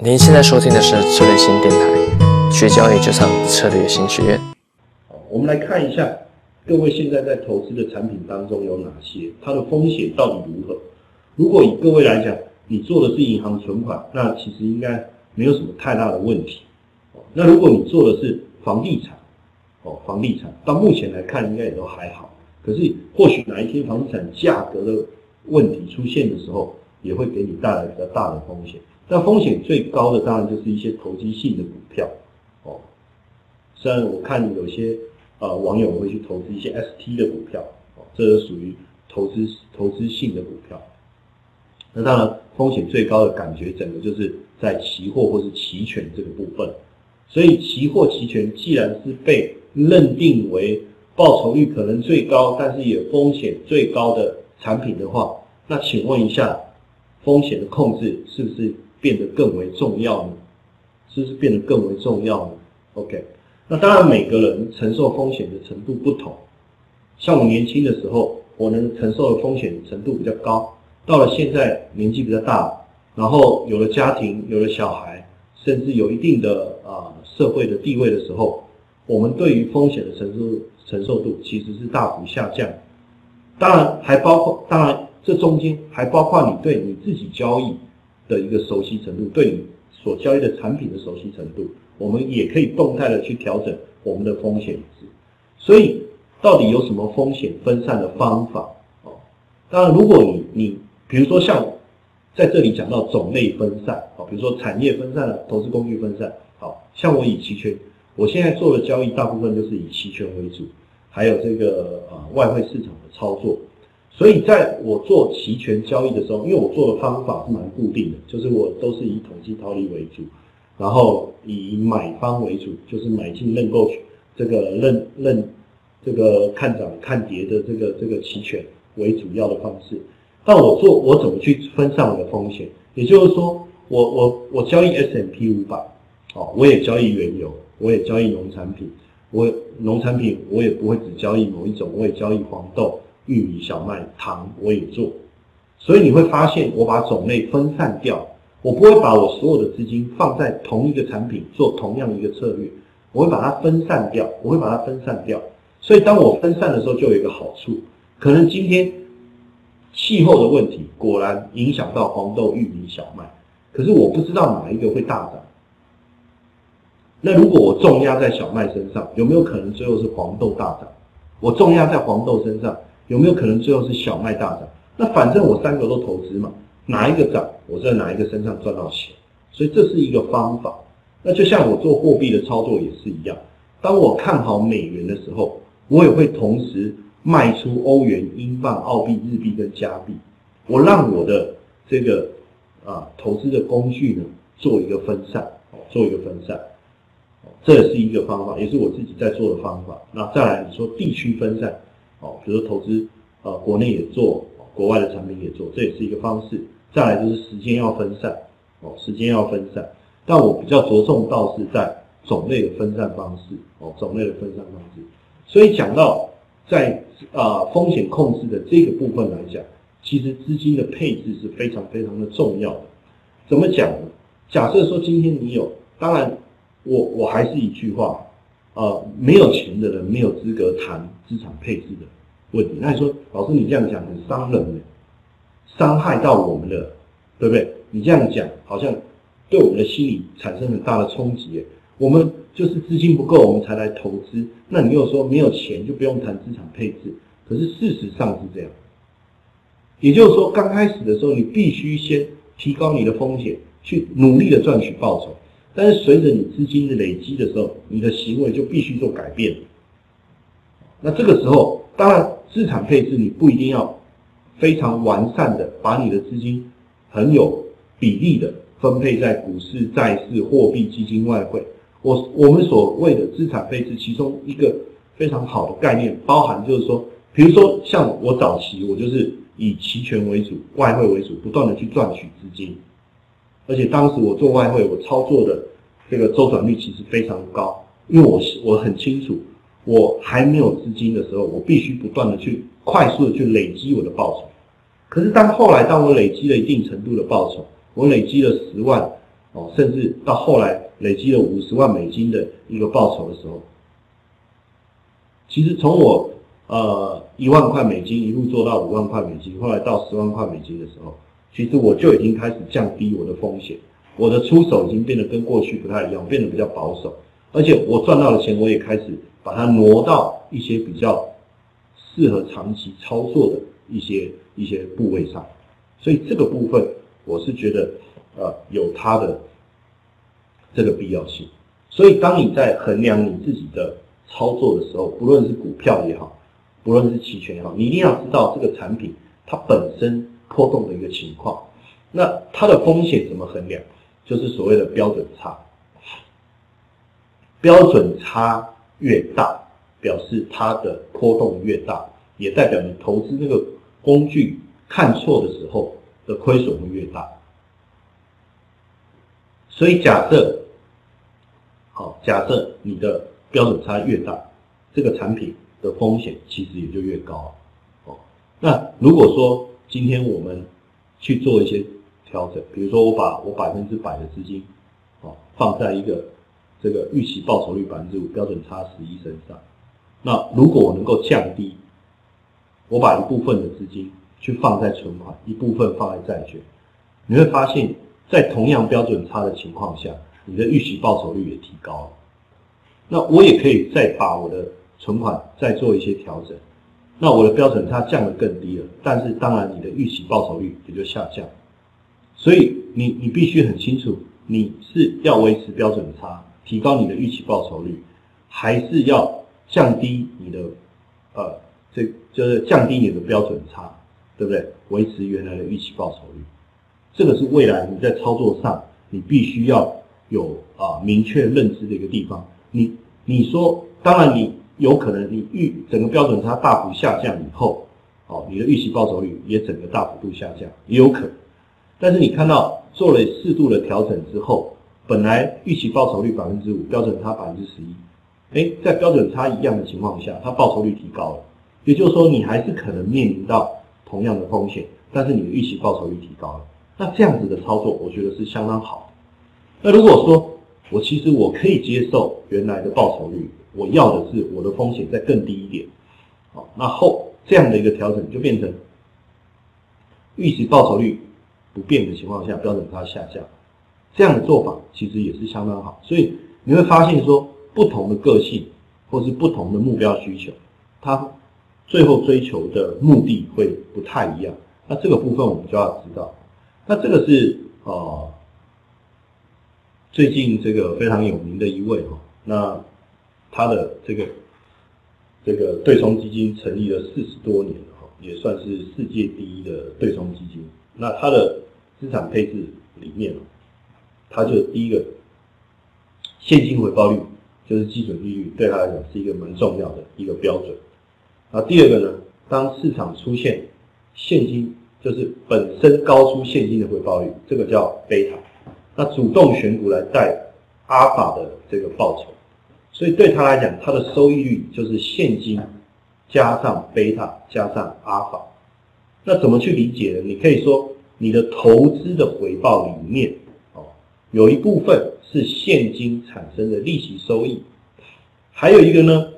您现在收听的是策略新电台，学交易就上策略新学院。我们来看一下，各位现在在投资的产品当中有哪些，它的风险到底如何？如果以各位来讲，你做的是银行存款，那其实应该没有什么太大的问题。那如果你做的是房地产，哦，房地产到目前来看应该也都还好。可是或许哪一天房地产价格的问题出现的时候，也会给你带来比较大的风险。那风险最高的当然就是一些投机性的股票，哦，虽然我看有些呃网友会去投资一些 ST 的股票，哦，这是属于投资投资性的股票。那当然风险最高的感觉，整个就是在期货或是期权这个部分。所以期货期权既然是被认定为报酬率可能最高，但是也风险最高的产品的话，那请问一下，风险的控制是不是？变得更为重要呢？是不是变得更为重要呢？OK，那当然每个人承受风险的程度不同。像我年轻的时候，我能承受的风险程度比较高。到了现在年纪比较大，然后有了家庭，有了小孩，甚至有一定的啊社会的地位的时候，我们对于风险的承受承受度其实是大幅下降。当然还包括，当然这中间还包括你对你自己交易。的一个熟悉程度，对你所交易的产品的熟悉程度，我们也可以动态的去调整我们的风险值。所以，到底有什么风险分散的方法？哦，当然，如果你你比如说像在这里讲到种类分散，哦，比如说产业分散了，投资工具分散，好像我以期权，我现在做的交易大部分就是以期权为主，还有这个呃外汇市场的操作。所以，在我做期权交易的时候，因为我做的方法是蛮固定的，就是我都是以统计套利为主，然后以买方为主，就是买进认购权这个认认这个看涨看跌的这个这个期权为主要的方式。但我做我怎么去分散我的风险？也就是说，我我我交易 S M P 五百，哦，我也交易原油，我也交易农产品，我农产品我也不会只交易某一种，我也交易黄豆。玉米、小麦、糖我也做，所以你会发现我把种类分散掉，我不会把我所有的资金放在同一个产品做同样一个策略，我会把它分散掉，我会把它分散掉。所以当我分散的时候，就有一个好处，可能今天气候的问题果然影响到黄豆、玉米、小麦，可是我不知道哪一个会大涨。那如果我重压在小麦身上，有没有可能最后是黄豆大涨？我重压在黄豆身上。有没有可能最后是小麦大涨？那反正我三个都投资嘛，哪一个涨，我在哪一个身上赚到钱。所以这是一个方法。那就像我做货币的操作也是一样，当我看好美元的时候，我也会同时卖出欧元、英镑、澳币、日币跟加币。我让我的这个啊投资的工具呢做一个分散，做一个分散。这也是一个方法，也是我自己在做的方法。那再来你说地区分散。哦，比如投资，呃，国内也做，国外的产品也做，这也是一个方式。再来就是时间要分散，哦，时间要分散。但我比较着重到是在种类的分散方式，哦，种类的分散方式。所以讲到在啊风险控制的这个部分来讲，其实资金的配置是非常非常的重要的。怎么讲呢？假设说今天你有，当然我我还是一句话。呃，没有钱的人没有资格谈资产配置的问题。那你说，老师你这样讲很伤人的，伤害到我们了，对不对？你这样讲好像对我们的心理产生很大的冲击。我们就是资金不够，我们才来投资。那你又说没有钱就不用谈资产配置，可是事实上是这样。也就是说，刚开始的时候，你必须先提高你的风险，去努力的赚取报酬。但是随着你资金的累积的时候，你的行为就必须做改变。那这个时候，当然资产配置你不一定要非常完善的把你的资金很有比例的分配在股市、债市、货币、基金、外汇。我我们所谓的资产配置，其中一个非常好的概念，包含就是说，比如说像我早期，我就是以期权为主、外汇为主，不断的去赚取资金。而且当时我做外汇，我操作的这个周转率其实非常高，因为我是我很清楚，我还没有资金的时候，我必须不断的去快速的去累积我的报酬。可是当后来当我累积了一定程度的报酬，我累积了十万、哦，甚至到后来累积了五十万美金的一个报酬的时候，其实从我呃一万块美金一路做到五万块美金，后来到十万块美金的时候，其实我就已经开始降低我的风险，我的出手已经变得跟过去不太一样，变得比较保守，而且我赚到的钱我也开始把它挪到一些比较适合长期操作的一些一些部位上，所以这个部分我是觉得呃有它的这个必要性。所以当你在衡量你自己的操作的时候，不论是股票也好，不论是期权也好，你一定要知道这个产品它本身波动的一个情况。那它的风险怎么衡量？就是所谓的标准差。标准差越大，表示它的波动越大，也代表你投资那个工具看错的时候的亏损会越大。所以假设，好，假设你的标准差越大，这个产品的风险其实也就越高。哦，那如果说今天我们去做一些调整，比如说我把我百分之百的资金，哦，放在一个这个预期报酬率百分之五、标准差十一身上，那如果我能够降低，我把一部分的资金去放在存款，一部分放在债券，你会发现在同样标准差的情况下，你的预期报酬率也提高了。那我也可以再把我的存款再做一些调整，那我的标准差降得更低了，但是当然你的预期报酬率也就下降。所以你你必须很清楚，你是要维持标准差，提高你的预期报酬率，还是要降低你的呃这就是降低你的标准差，对不对？维持原来的预期报酬率，这个是未来你在操作上你必须要有啊明确认知的一个地方。你你说，当然你有可能你预整个标准差大幅下降以后，哦，你的预期报酬率也整个大幅度下降，也有可能。但是你看到做了适度的调整之后，本来预期报酬率百分之五，标准差百分之十一，哎，在标准差一样的情况下，它报酬率提高了，也就是说你还是可能面临到同样的风险，但是你的预期报酬率提高了，那这样子的操作，我觉得是相当好。那如果说，我其实我可以接受原来的报酬率，我要的是我的风险再更低一点，好，那后这样的一个调整就变成预期报酬率不变的情况下，标准差下降，这样的做法其实也是相当好。所以你会发现说，不同的个性或是不同的目标需求，它最后追求的目的会不太一样。那这个部分我们就要知道，那这个是呃。最近这个非常有名的一位哈，那他的这个这个对冲基金成立了四十多年哈，也算是世界第一的对冲基金。那他的资产配置里面，他就第一个现金回报率就是基准利率，对他来讲是一个蛮重要的一个标准。那第二个呢，当市场出现现金就是本身高出现金的回报率，这个叫贝塔。那主动选股来带阿法的这个报酬，所以对他来讲，他的收益率就是现金加上贝塔加上阿法。那怎么去理解呢？你可以说你的投资的回报里面哦，有一部分是现金产生的利息收益，还有一个呢，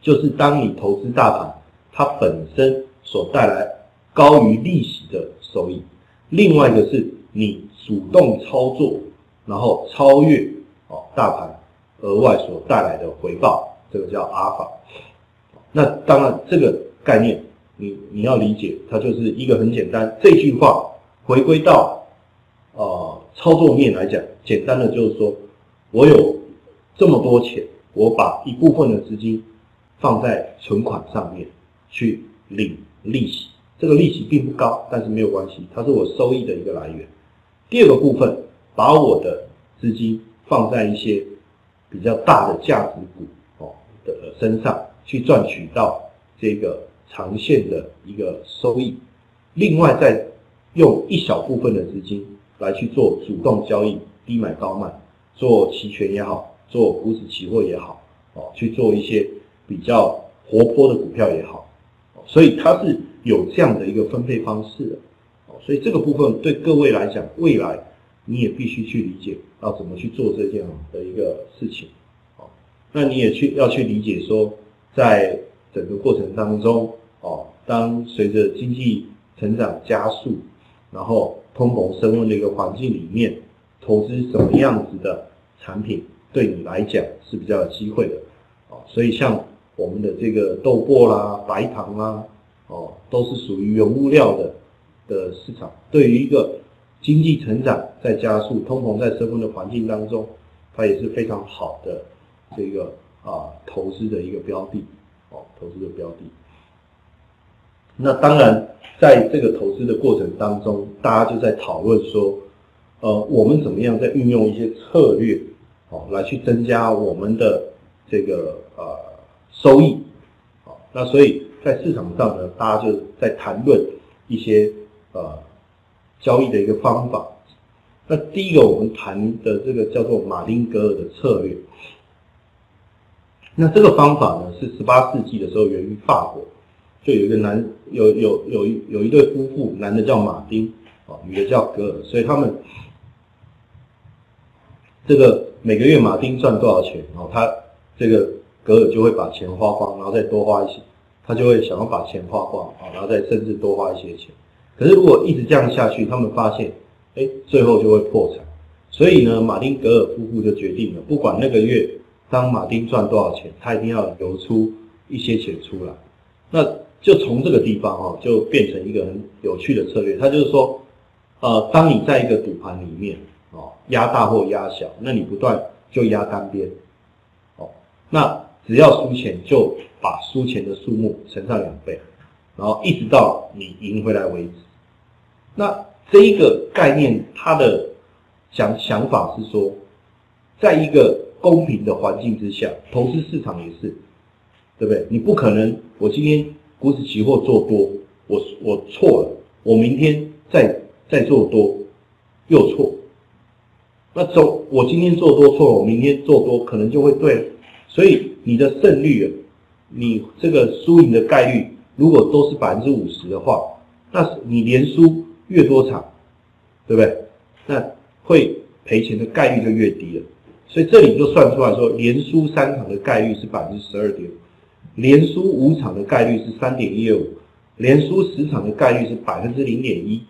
就是当你投资大盘，它本身所带来高于利息的收益，另外一个是你。主动操作，然后超越哦大盘额外所带来的回报，这个叫阿尔法。那当然这个概念，你你要理解，它就是一个很简单。这句话回归到呃操作面来讲，简单的就是说，我有这么多钱，我把一部分的资金放在存款上面去领利息，这个利息并不高，但是没有关系，它是我收益的一个来源。第二个部分，把我的资金放在一些比较大的价值股哦的身上去赚取到这个长线的一个收益，另外再用一小部分的资金来去做主动交易，低买高卖，做期权也好，做股指期货也好，哦，去做一些比较活泼的股票也好，所以它是有这样的一个分配方式的。所以这个部分对各位来讲，未来你也必须去理解要怎么去做这件的一个事情。哦，那你也去要去理解说，在整个过程当中，哦，当随着经济成长加速，然后通膨升温的一个环境里面，投资什么样子的产品对你来讲是比较有机会的。哦，所以像我们的这个豆粕啦、白糖啦，哦，都是属于原物料的的市场，对于一个经济成长在加速、通膨在升温的环境当中，它也是非常好的这个啊投资的一个标的哦，投资的标的。那当然，在这个投资的过程当中，大家就在讨论说，呃，我们怎么样在运用一些策略哦，来去增加我们的这个呃收益。好，那所以在市场上呢，大家就在谈论一些呃。交易的一个方法，那第一个我们谈的这个叫做马丁格尔的策略。那这个方法呢，是十八世纪的时候源于法国，就有一个男有有有一有一对夫妇，男的叫马丁，啊，女的叫格尔，所以他们这个每个月马丁赚多少钱，然后他这个格尔就会把钱花光，然后再多花一些，他就会想要把钱花光啊，然后再甚至多花一些钱。可是如果一直这样下去，他们发现，哎，最后就会破产。所以呢，马丁格尔夫妇就决定了，不管那个月当马丁赚多少钱，他一定要留出一些钱出来。那就从这个地方哦，就变成一个很有趣的策略。他就是说，呃，当你在一个赌盘里面哦，压大或压小，那你不断就压单边，哦，那只要输钱，就把输钱的数目乘上两倍。然后一直到你赢回来为止。那这一个概念，它的想想法是说，在一个公平的环境之下，投资市场也是，对不对？你不可能，我今天股指期货做多，我我错了，我明天再再做多又错。那总我今天做多错了，我明天做多可能就会对。所以你的胜率，你这个输赢的概率。如果都是百分之五十的话，那你连输越多场，对不对？那会赔钱的概率就越低了。所以这里就算出来说，连输三场的概率是百分之十二点五，连输五场的概率是三点一五，连输十场的概率是百分之零点一。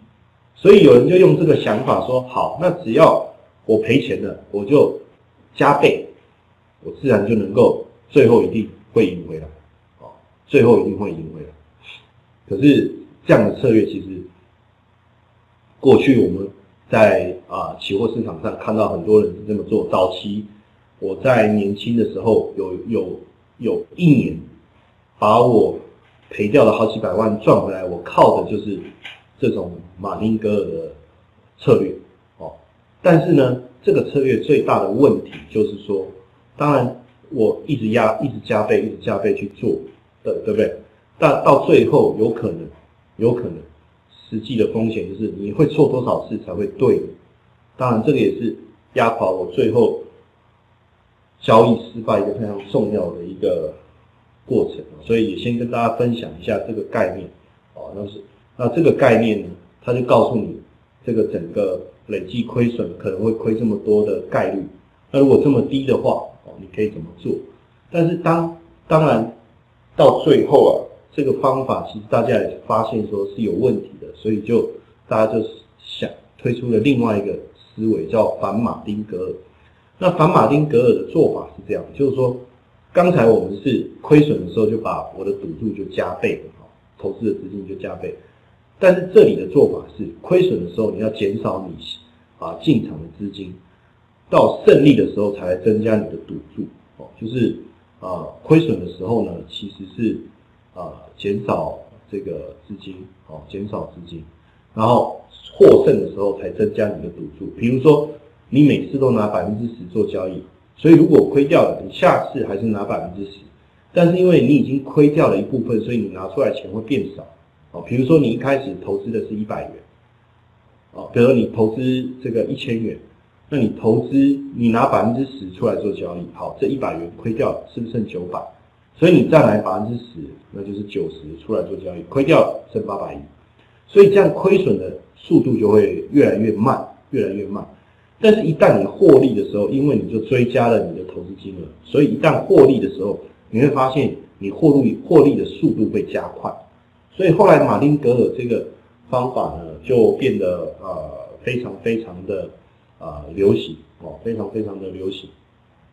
所以有人就用这个想法说：好，那只要我赔钱了，我就加倍，我自然就能够最后一定会赢回来。最后一定会赢回来。可是这样的策略，其实过去我们在啊期货市场上看到很多人是这么做。早期我在年轻的时候，有有有一年把我赔掉了好几百万赚回来，我靠的就是这种马丁格尔的策略哦。但是呢，这个策略最大的问题就是说，当然我一直压，一直加倍，一直加倍去做。对对不对？但到最后有可能，有可能实际的风险就是你会错多少次才会对。当然，这个也是压垮我最后交易失败一个非常重要的一个过程。所以也先跟大家分享一下这个概念。哦，那是那这个概念呢，它就告诉你这个整个累计亏损可能会亏这么多的概率。那如果这么低的话，哦，你可以怎么做？但是当当然。到最后啊，这个方法其实大家也发现说是有问题的，所以就大家就想推出了另外一个思维，叫反马丁格尔。那反马丁格尔的做法是这样，就是说，刚才我们是亏损的时候就把我的赌注就加倍了，投资的资金就加倍。但是这里的做法是，亏损的时候你要减少你啊进场的资金，到胜利的时候才增加你的赌注，哦，就是。啊，亏损的时候呢，其实是啊减少这个资金，哦减少资金，然后获胜的时候才增加你的赌注。比如说，你每次都拿百分之十做交易，所以如果亏掉了，你下次还是拿百分之十，但是因为你已经亏掉了一部分，所以你拿出来钱会变少。哦，比如说你一开始投资的是一百元，哦，比如说你投资这个一千元。那你投资，你拿百分之十出来做交易，好，这一百元亏掉了，是不是剩九百？所以你再来百分之十，那就是九十出来做交易，亏掉剩八百亿。所以这样亏损的速度就会越来越慢，越来越慢。但是，一旦你获利的时候，因为你就追加了你的投资金额，所以一旦获利的时候，你会发现你获利获利的速度会加快。所以后来马丁格尔这个方法呢，就变得呃非常非常的呃流行哦，非常非常的流行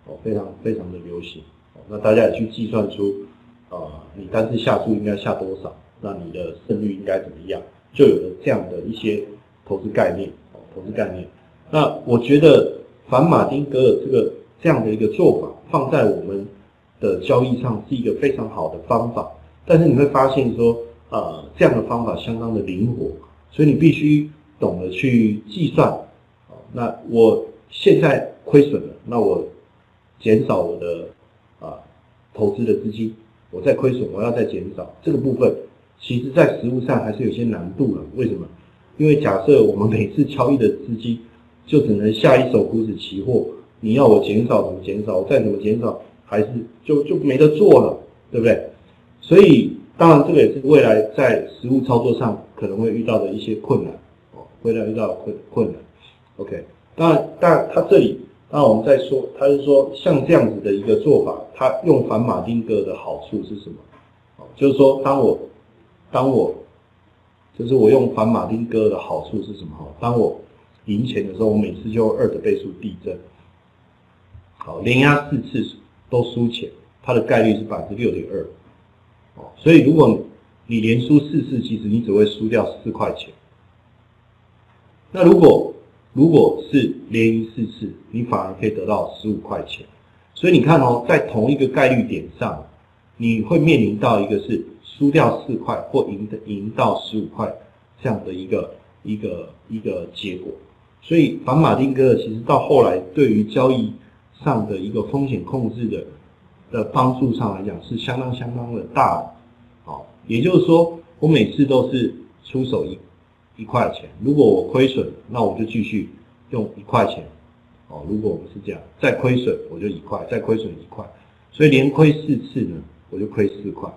哦，非常非常的流行。那大家也去计算出，呃，你单次下注应该下多少，那你的胜率应该怎么样，就有了这样的一些投资概念哦，投资概念。那我觉得反马丁格尔这个这样的一个做法，放在我们的交易上是一个非常好的方法。但是你会发现说，呃，这样的方法相当的灵活，所以你必须懂得去计算。那我现在亏损了，那我减少我的。投资的资金，我在亏损，我要再减少这个部分，其实在实物上还是有些难度的。为什么？因为假设我们每次交易的资金就只能下一手股指期货，你要我减少怎么减少？我再怎么减少，还是就就没得做了，对不对？所以当然这个也是未来在实物操作上可能会遇到的一些困难哦，未来遇到困困难。OK，当然，但他这里。那我们再说，他是说像这样子的一个做法，他用反马丁格的好处是什么？哦，就是说，当我当我就是我用反马丁格的好处是什么？哈，当我赢钱的时候，我每次就二的倍数递增。好，连压四次都输钱，它的概率是百分之六点二。哦，所以如果你连输四次，其实你只会输掉四块钱。那如果如果是连赢四次，你反而可以得到十五块钱。所以你看哦，在同一个概率点上，你会面临到一个是输掉四块或赢的赢到十五块这样的一个一个一个结果。所以反马丁格尔其实到后来对于交易上的一个风险控制的的帮助上来讲是相当相当的大。好，也就是说，我每次都是出手一。一块钱，如果我亏损，那我就继续用一块钱，哦，如果我们是这样，再亏损我就一块，再亏损一块，所以连亏四次呢，我就亏四块。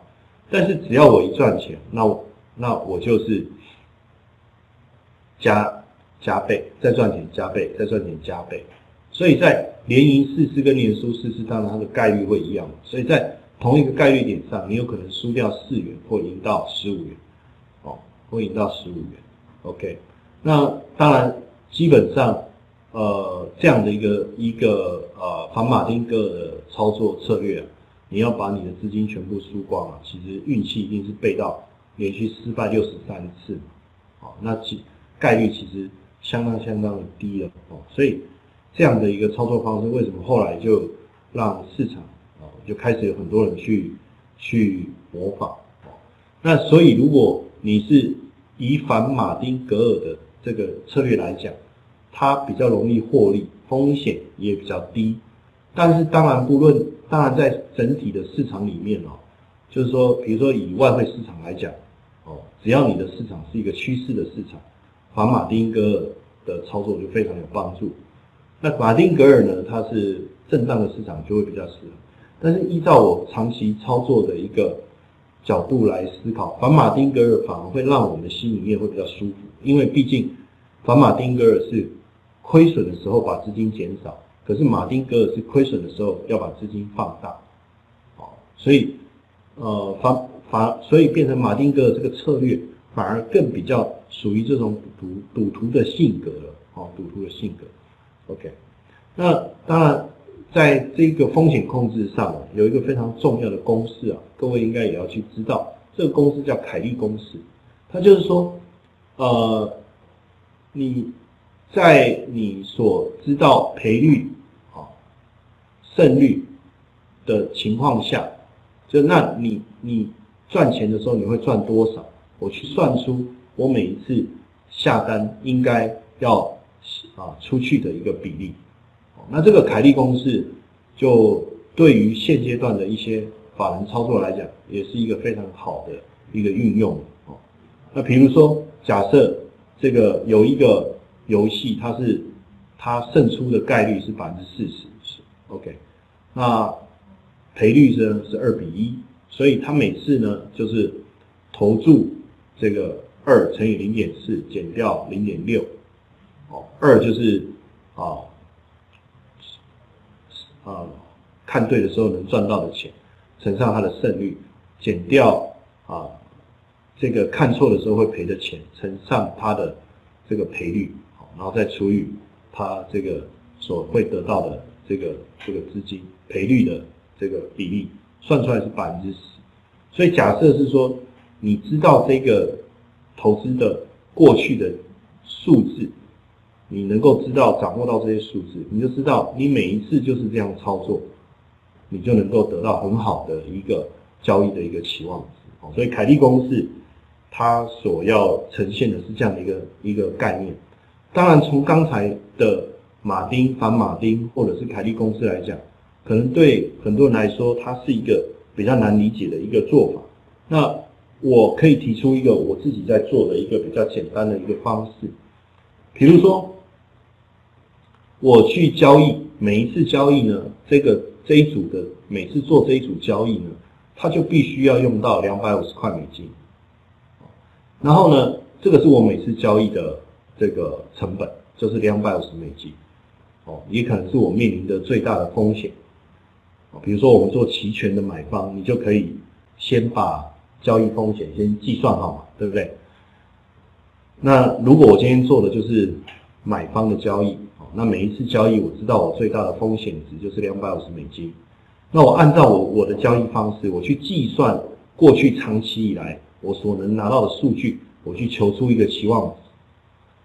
但是只要我一赚钱，那我那我就是加加倍，再赚钱加倍，再赚钱加倍。所以在连赢四次跟连输四次，当然它的概率会一样。所以在同一个概率点上，你有可能输掉四元或赢到十五元，哦，或赢到十五元。OK，那当然，基本上，呃，这样的一个一个呃反马丁格的操作策略，你要把你的资金全部输光啊，其实运气一定是背到连续失败六十三次，好，那其概率其实相当相当的低了哦，所以这样的一个操作方式，为什么后来就让市场啊就开始有很多人去去模仿那所以如果你是以反马丁格尔的这个策略来讲，它比较容易获利，风险也比较低。但是当然不论，当然在整体的市场里面哦，就是说，比如说以外汇市场来讲，哦，只要你的市场是一个趋势的市场，反马丁格尔的操作就非常有帮助。那马丁格尔呢，它是震荡的市场就会比较适合。但是依照我长期操作的一个。角度来思考，反马丁格尔反而会让我们心里面会比较舒服，因为毕竟反马丁格尔是亏损的时候把资金减少，可是马丁格尔是亏损的时候要把资金放大，好，所以呃反反所以变成马丁格尔这个策略反而更比较属于这种赌赌徒的性格了，哦，赌徒的性格，OK，那当然。在这个风险控制上啊，有一个非常重要的公式啊，各位应该也要去知道。这个公式叫凯利公式，它就是说，呃，你在你所知道赔率啊、胜率的情况下，就那你你赚钱的时候你会赚多少？我去算出我每一次下单应该要啊出去的一个比例。那这个凯利公式，就对于现阶段的一些法人操作来讲，也是一个非常好的一个运用哦。那比如说，假设这个有一个游戏，它是它胜出的概率是百分之四十，OK，那赔率呢是二比一，所以它每次呢就是投注这个二乘以零点四减掉零点六，哦，二就是。啊，啊看对的时候能赚到的钱，乘上它的胜率，减掉啊这个看错的时候会赔的钱，乘上它的这个赔率，好然后再除以它这个所会得到的这个这个资金赔率的这个比例，算出来是百分之十。所以假设是说，你知道这个投资的过去的数字，你能够知道掌握到这些数字，你就知道你每一次就是这样操作，你就能够得到很好的一个交易的一个期望值。所以凯利公式它所要呈现的是这样的一个一个概念。当然，从刚才的马丁、反马丁或者是凯利公式来讲，可能对很多人来说，它是一个。比较难理解的一个做法，那我可以提出一个我自己在做的一个比较简单的一个方式，比如说我去交易，每一次交易呢，这个这一组的每次做这一组交易呢，它就必须要用到两百五十块美金，然后呢，这个是我每次交易的这个成本，就是两百五十美金，哦，也可能是我面临的最大的风险。比如说，我们做期权的买方，你就可以先把交易风险先计算好嘛，对不对？那如果我今天做的就是买方的交易，那每一次交易我知道我最大的风险值就是两百五十美金，那我按照我我的交易方式，我去计算过去长期以来我所能拿到的数据，我去求出一个期望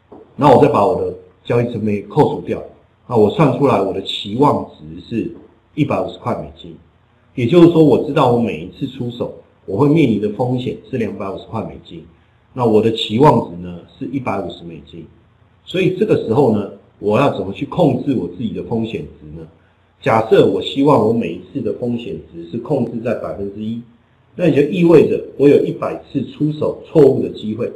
值，那我再把我的交易成本扣除掉，那我算出来我的期望值是。一百五十块美金，也就是说，我知道我每一次出手，我会面临的风险是两百五十块美金。那我的期望值呢是一百五十美金。所以这个时候呢，我要怎么去控制我自己的风险值呢？假设我希望我每一次的风险值是控制在百分之一，那也就意味着我有一百次出手错误的机会。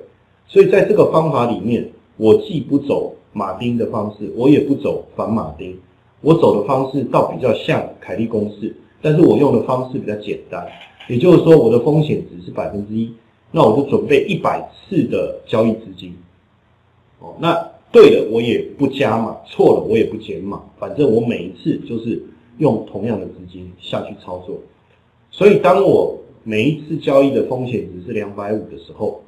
所以在这个方法里面，我既不走马丁的方式，我也不走反马丁。我走的方式倒比较像凯利公式，但是我用的方式比较简单，也就是说我的风险值是百分之一，那我就准备一百次的交易资金。哦，那对的，我也不加码，错了我也不减码，反正我每一次就是用同样的资金下去操作。所以当我每一次交易的风险值是两百五的时候，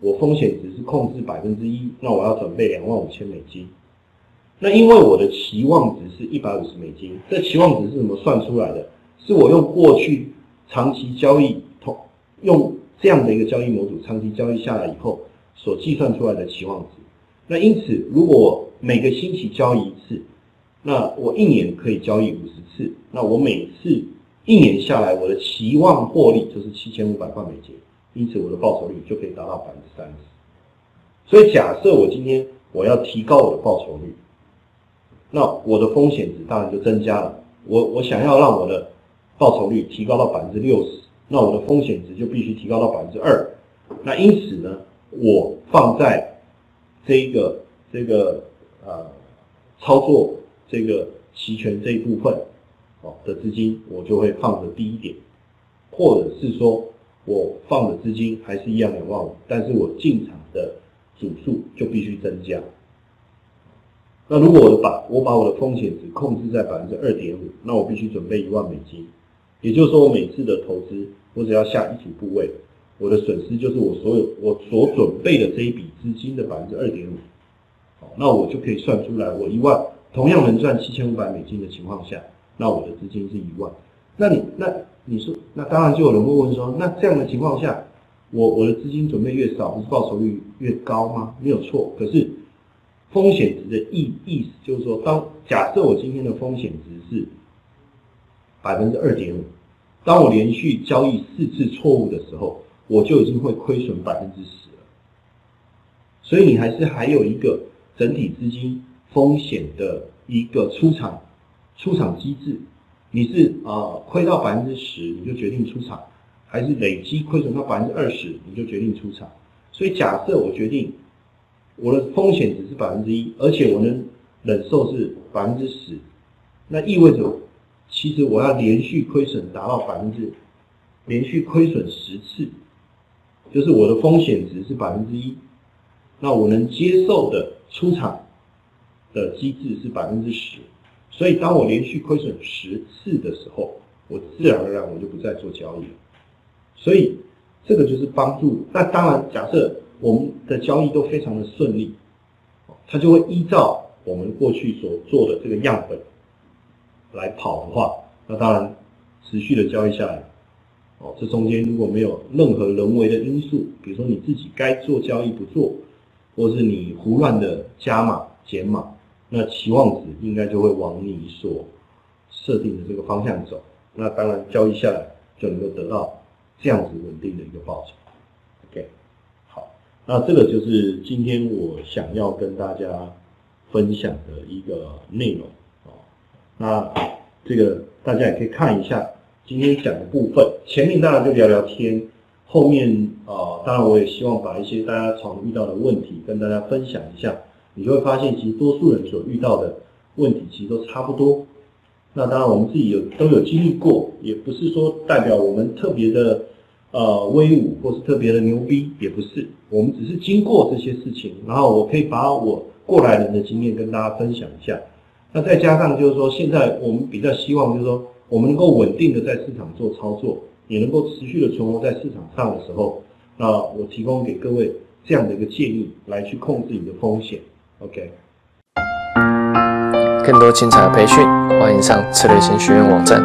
我风险值是控制百分之一，那我要准备两万五千美金。那因为我的期望值是一百五十美金，这期望值是怎么算出来的？是我用过去长期交易同用这样的一个交易模组长期交易下来以后所计算出来的期望值。那因此，如果每个星期交易一次，那我一年可以交易五十次，那我每次一年下来，我的期望获利就是七千五百块美金，因此我的报酬率就可以达到百分之三十。所以假设我今天我要提高我的报酬率。那我的风险值当然就增加了。我我想要让我的报酬率提高到百分之六十，那我的风险值就必须提高到百分之二。那因此呢，我放在这一个这个呃操作这个期权这一部分哦的资金，我就会放的低一点，或者是说我放的资金还是一样两万五，但是我进场的组数就必须增加。那如果我把我把我的风险值控制在百分之二点五，那我必须准备一万美金，也就是说我每次的投资，我只要下一组部位，我的损失就是我所有我所准备的这一笔资金的百分之二点五，好，那我就可以算出来，我一万同样能赚七千五百美金的情况下，那我的资金是一万。那你那你说，那当然就有人会问说，那这样的情况下，我我的资金准备越少，不是报酬率越高吗？没有错，可是。风险值的意意思就是说，当假设我今天的风险值是百分之二点五，当我连续交易四次错误的时候，我就已经会亏损百分之十了。所以你还是还有一个整体资金风险的一个出场出场机制。你是啊亏到百分之十你就决定出场，还是累积亏损到百分之二十你就决定出场？所以假设我决定。我的风险只是百分之一，而且我能忍受是百分之十，那意味着其实我要连续亏损达到百分之，连续亏损十次，就是我的风险值是百分之一，那我能接受的出场的机制是百分之十，所以当我连续亏损十次的时候，我自然而然我就不再做交易了。所以这个就是帮助。那当然，假设我们的交易都非常的顺利，它就会依照我们过去所做的这个样本来跑的话，那当然持续的交易下来。哦，这中间如果没有任何人为的因素，比如说你自己该做交易不做，或是你胡乱的加码减码，那期望值应该就会往你所设定的这个方向走。那当然交易下来就能够得到这样子稳定的一个报酬。OK，好，那这个就是今天我想要跟大家分享的一个内容哦。那这个大家也可以看一下。今天讲的部分，前面当然就聊聊天，后面啊，当然我也希望把一些大家常遇到的问题跟大家分享一下，你就会发现，其实多数人所遇到的问题其实都差不多。那当然我们自己有都有经历过，也不是说代表我们特别的呃威武或是特别的牛逼，也不是，我们只是经过这些事情，然后我可以把我过来人的经验跟大家分享一下。那再加上就是说，现在我们比较希望就是说。我们能够稳定的在市场做操作，也能够持续的存活在市场上的时候，那我提供给各位这样的一个建议，来去控制你的风险。OK。更多精彩的培训，欢迎上策略型学院网站。